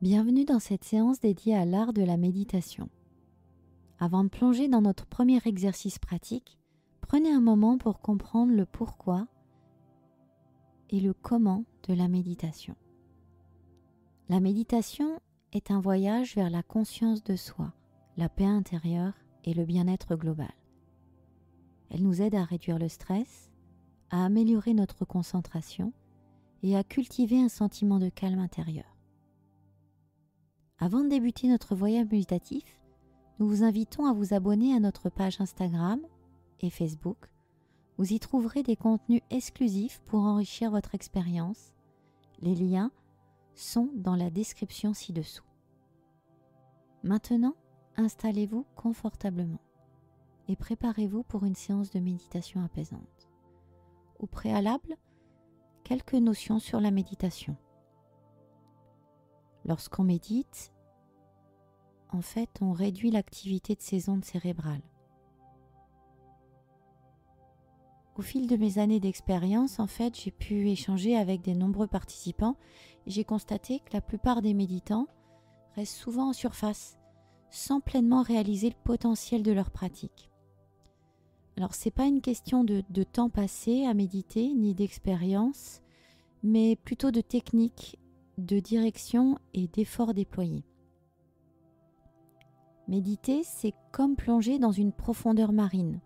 Bienvenue dans cette séance dédiée à l'art de la méditation. Avant de plonger dans notre premier exercice pratique, prenez un moment pour comprendre le pourquoi et le comment de la méditation. La méditation est un voyage vers la conscience de soi, la paix intérieure et le bien-être global. Elle nous aide à réduire le stress, à améliorer notre concentration et à cultiver un sentiment de calme intérieur. Avant de débuter notre voyage méditatif, nous vous invitons à vous abonner à notre page Instagram et Facebook. Vous y trouverez des contenus exclusifs pour enrichir votre expérience. Les liens sont dans la description ci-dessous. Maintenant, installez-vous confortablement et préparez-vous pour une séance de méditation apaisante. Au préalable, quelques notions sur la méditation. Lorsqu'on médite, en fait, on réduit l'activité de ces ondes cérébrales. Au fil de mes années d'expérience, en fait, j'ai pu échanger avec de nombreux participants et j'ai constaté que la plupart des méditants restent souvent en surface, sans pleinement réaliser le potentiel de leur pratique. Alors, ce n'est pas une question de, de temps passé à méditer, ni d'expérience, mais plutôt de technique de direction et d'efforts déployés. Méditer, c'est comme plonger dans une profondeur marine.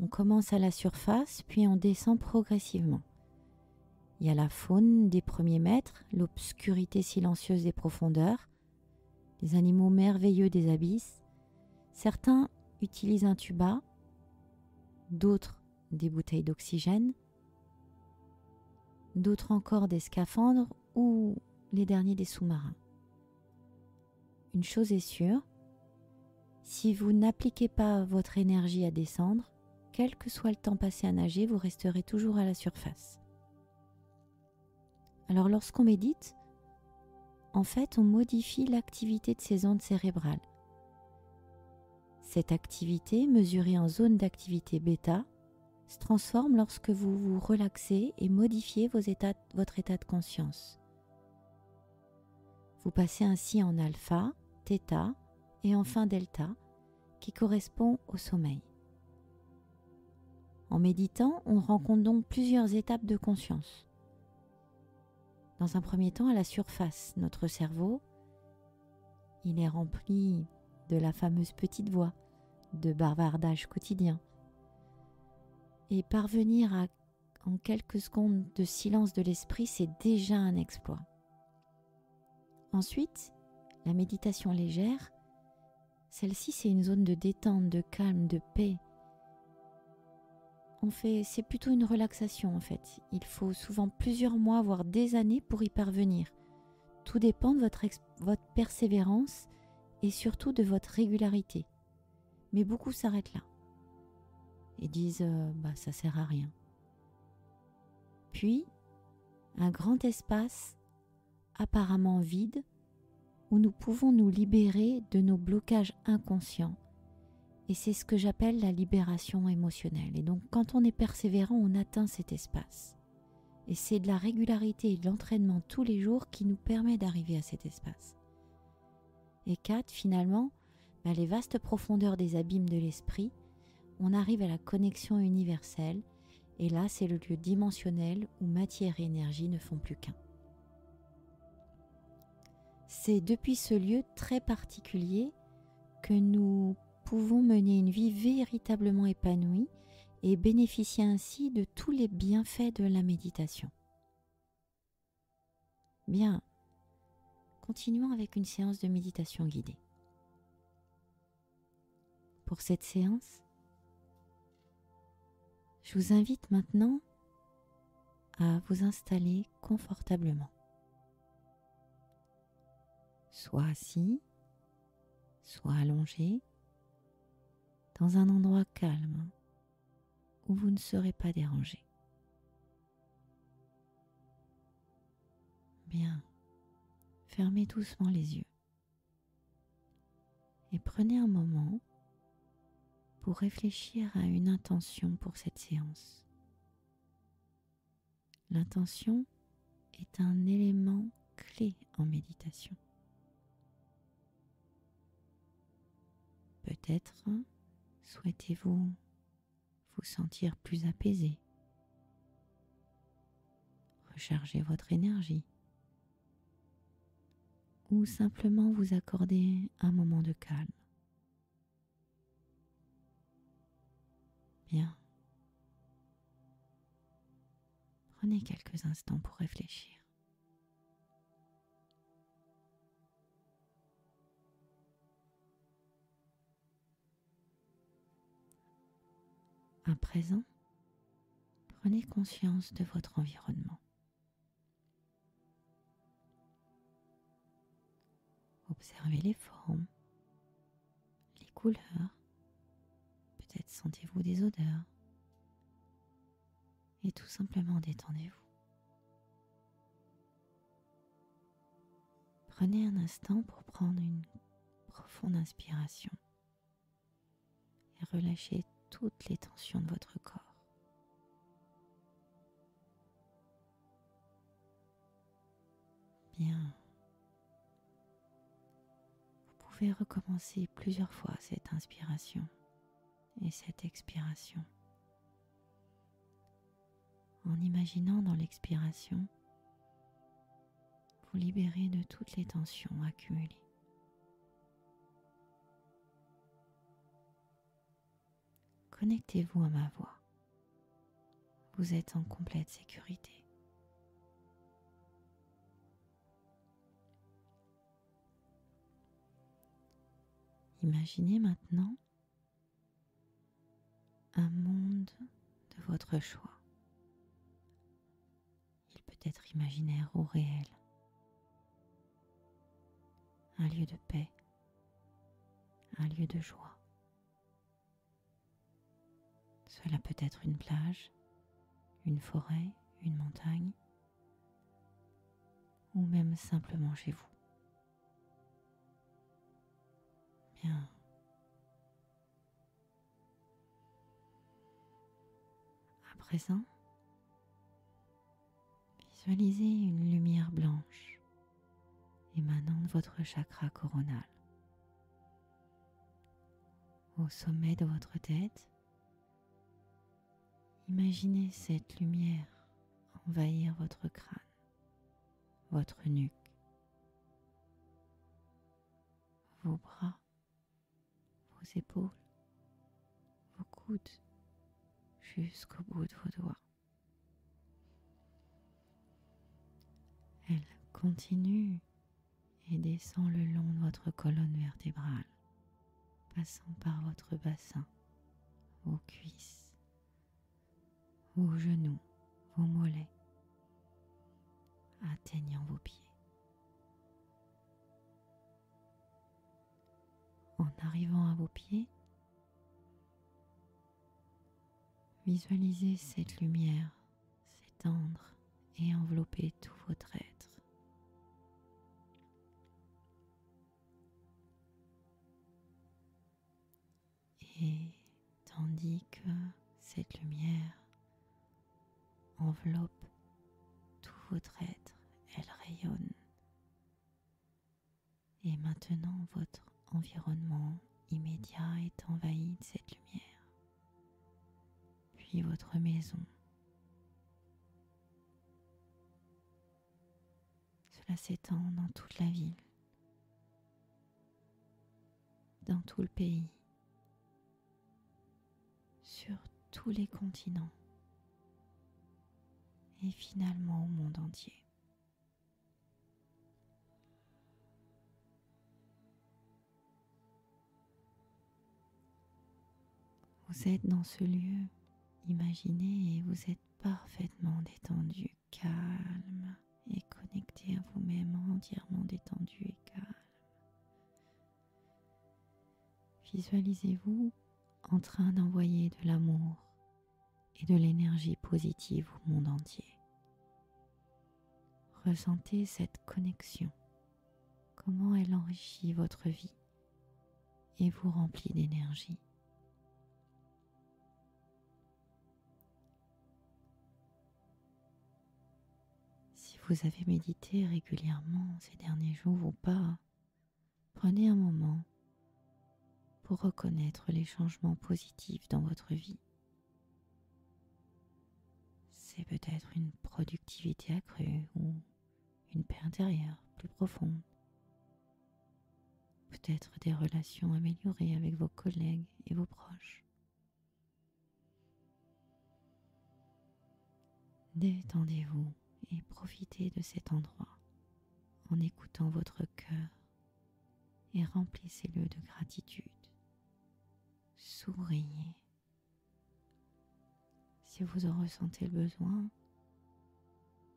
On commence à la surface, puis on descend progressivement. Il y a la faune des premiers mètres, l'obscurité silencieuse des profondeurs, les animaux merveilleux des abysses. Certains utilisent un tuba, d'autres des bouteilles d'oxygène, d'autres encore des scaphandres ou les derniers des sous-marins. Une chose est sûre, si vous n'appliquez pas votre énergie à descendre, quel que soit le temps passé à nager, vous resterez toujours à la surface. Alors lorsqu'on médite, en fait, on modifie l'activité de ces ondes cérébrales. Cette activité, mesurée en zone d'activité bêta, se transforme lorsque vous vous relaxez et modifiez votre état de conscience. Vous passez ainsi en alpha, θ et enfin delta, qui correspond au sommeil. En méditant, on rencontre donc plusieurs étapes de conscience. Dans un premier temps, à la surface, notre cerveau, il est rempli de la fameuse petite voix, de bavardage quotidien. Et parvenir à, en quelques secondes de silence de l'esprit, c'est déjà un exploit. Ensuite, la méditation légère, celle-ci c'est une zone de détente, de calme, de paix. On fait, c'est plutôt une relaxation en fait. Il faut souvent plusieurs mois, voire des années pour y parvenir. Tout dépend de votre, persévérance et surtout de votre régularité. Mais beaucoup s'arrêtent là et disent euh, bah ça sert à rien. Puis un grand espace apparemment vide où nous pouvons nous libérer de nos blocages inconscients. Et c'est ce que j'appelle la libération émotionnelle. Et donc quand on est persévérant, on atteint cet espace. Et c'est de la régularité et de l'entraînement tous les jours qui nous permet d'arriver à cet espace. Et 4, finalement, bah, les vastes profondeurs des abîmes de l'esprit, on arrive à la connexion universelle. Et là, c'est le lieu dimensionnel où matière et énergie ne font plus qu'un. C'est depuis ce lieu très particulier que nous pouvons mener une vie véritablement épanouie et bénéficier ainsi de tous les bienfaits de la méditation. Bien, continuons avec une séance de méditation guidée. Pour cette séance, je vous invite maintenant à vous installer confortablement soit assis, soit allongé, dans un endroit calme où vous ne serez pas dérangé. Bien, fermez doucement les yeux et prenez un moment pour réfléchir à une intention pour cette séance. L'intention est un élément clé en méditation. Peut-être souhaitez-vous vous sentir plus apaisé, recharger votre énergie ou simplement vous accorder un moment de calme. Bien. Prenez quelques instants pour réfléchir. À présent, prenez conscience de votre environnement. Observez les formes, les couleurs, peut-être sentez-vous des odeurs et tout simplement détendez-vous. Prenez un instant pour prendre une profonde inspiration et relâchez toutes les tensions de votre corps. Bien. Vous pouvez recommencer plusieurs fois cette inspiration et cette expiration en imaginant dans l'expiration vous libérer de toutes les tensions accumulées. Connectez-vous à ma voix. Vous êtes en complète sécurité. Imaginez maintenant un monde de votre choix. Il peut être imaginaire ou réel. Un lieu de paix, un lieu de joie. Cela peut être une plage, une forêt, une montagne, ou même simplement chez vous. Bien. À présent, visualisez une lumière blanche émanant de votre chakra coronal. Au sommet de votre tête, Imaginez cette lumière envahir votre crâne, votre nuque, vos bras, vos épaules, vos coudes, jusqu'au bout de vos doigts. Elle continue et descend le long de votre colonne vertébrale, passant par votre bassin, vos cuisses, vos genoux, vos mollets, atteignant vos pieds. En arrivant à vos pieds, visualisez cette lumière s'étendre et envelopper tout votre être. Et tandis que cette lumière enveloppe tout votre être, elle rayonne. Et maintenant, votre environnement immédiat est envahi de cette lumière. Puis votre maison. Cela s'étend dans toute la ville, dans tout le pays, sur tous les continents et finalement au monde entier. Vous êtes dans ce lieu imaginé et vous êtes parfaitement détendu, calme et connecté à vous-même, entièrement détendu et calme. Visualisez-vous en train d'envoyer de l'amour et de l'énergie positive au monde entier. Ressentez cette connexion, comment elle enrichit votre vie et vous remplit d'énergie. Si vous avez médité régulièrement ces derniers jours ou pas, prenez un moment pour reconnaître les changements positifs dans votre vie. C'est peut-être une productivité accrue ou une paix intérieure plus profonde. Peut-être des relations améliorées avec vos collègues et vos proches. Détendez-vous et profitez de cet endroit en écoutant votre cœur et remplissez-le de gratitude. Souriez. Si vous en ressentez le besoin,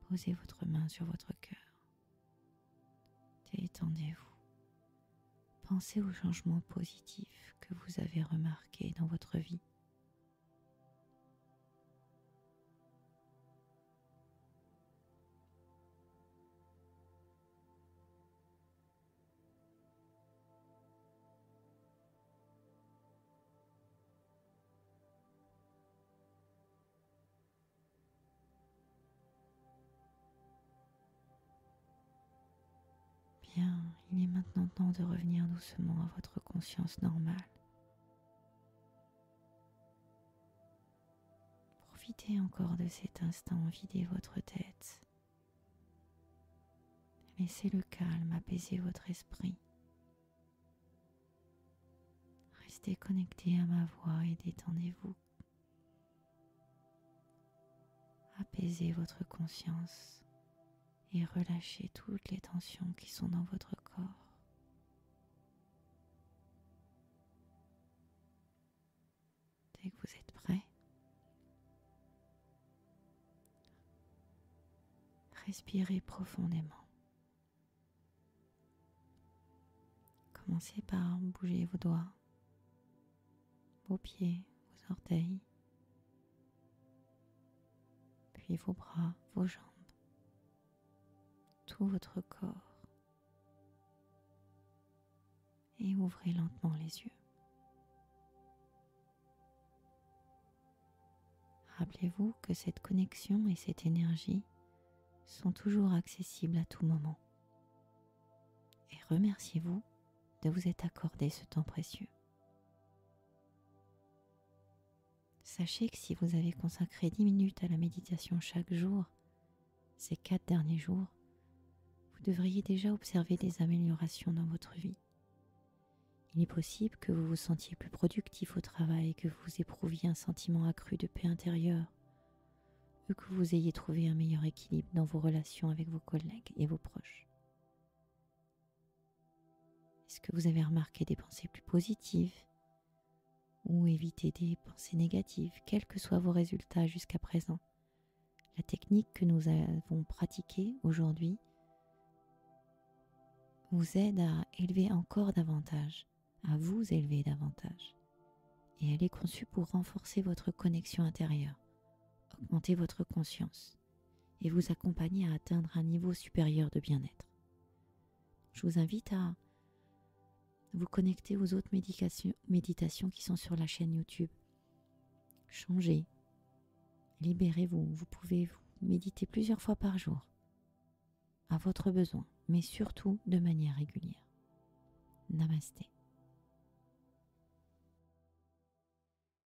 posez votre main sur votre cœur. Détendez-vous. Pensez aux changements positifs que vous avez remarqués dans votre vie. Il est maintenant temps de revenir doucement à votre conscience normale. Profitez encore de cet instant, videz votre tête. Laissez le calme apaiser votre esprit. Restez connecté à ma voix et détendez-vous. Apaisez votre conscience et relâchez toutes les tensions qui sont dans votre corps. Dès que vous êtes prêt, respirez profondément. Commencez par bouger vos doigts, vos pieds, vos orteils, puis vos bras, vos jambes votre corps et ouvrez lentement les yeux. Rappelez-vous que cette connexion et cette énergie sont toujours accessibles à tout moment. Et remerciez-vous de vous être accordé ce temps précieux. Sachez que si vous avez consacré 10 minutes à la méditation chaque jour, ces quatre derniers jours, vous devriez déjà observer des améliorations dans votre vie. Il est possible que vous vous sentiez plus productif au travail, que vous éprouviez un sentiment accru de paix intérieure, ou que vous ayez trouvé un meilleur équilibre dans vos relations avec vos collègues et vos proches. Est-ce que vous avez remarqué des pensées plus positives ou évité des pensées négatives, quels que soient vos résultats jusqu'à présent? La technique que nous avons pratiquée aujourd'hui vous aide à élever encore davantage, à vous élever davantage. Et elle est conçue pour renforcer votre connexion intérieure, augmenter votre conscience et vous accompagner à atteindre un niveau supérieur de bien-être. Je vous invite à vous connecter aux autres méditations qui sont sur la chaîne YouTube. Changez, libérez-vous, vous pouvez vous méditer plusieurs fois par jour à votre besoin mais surtout de manière régulière. Namasté.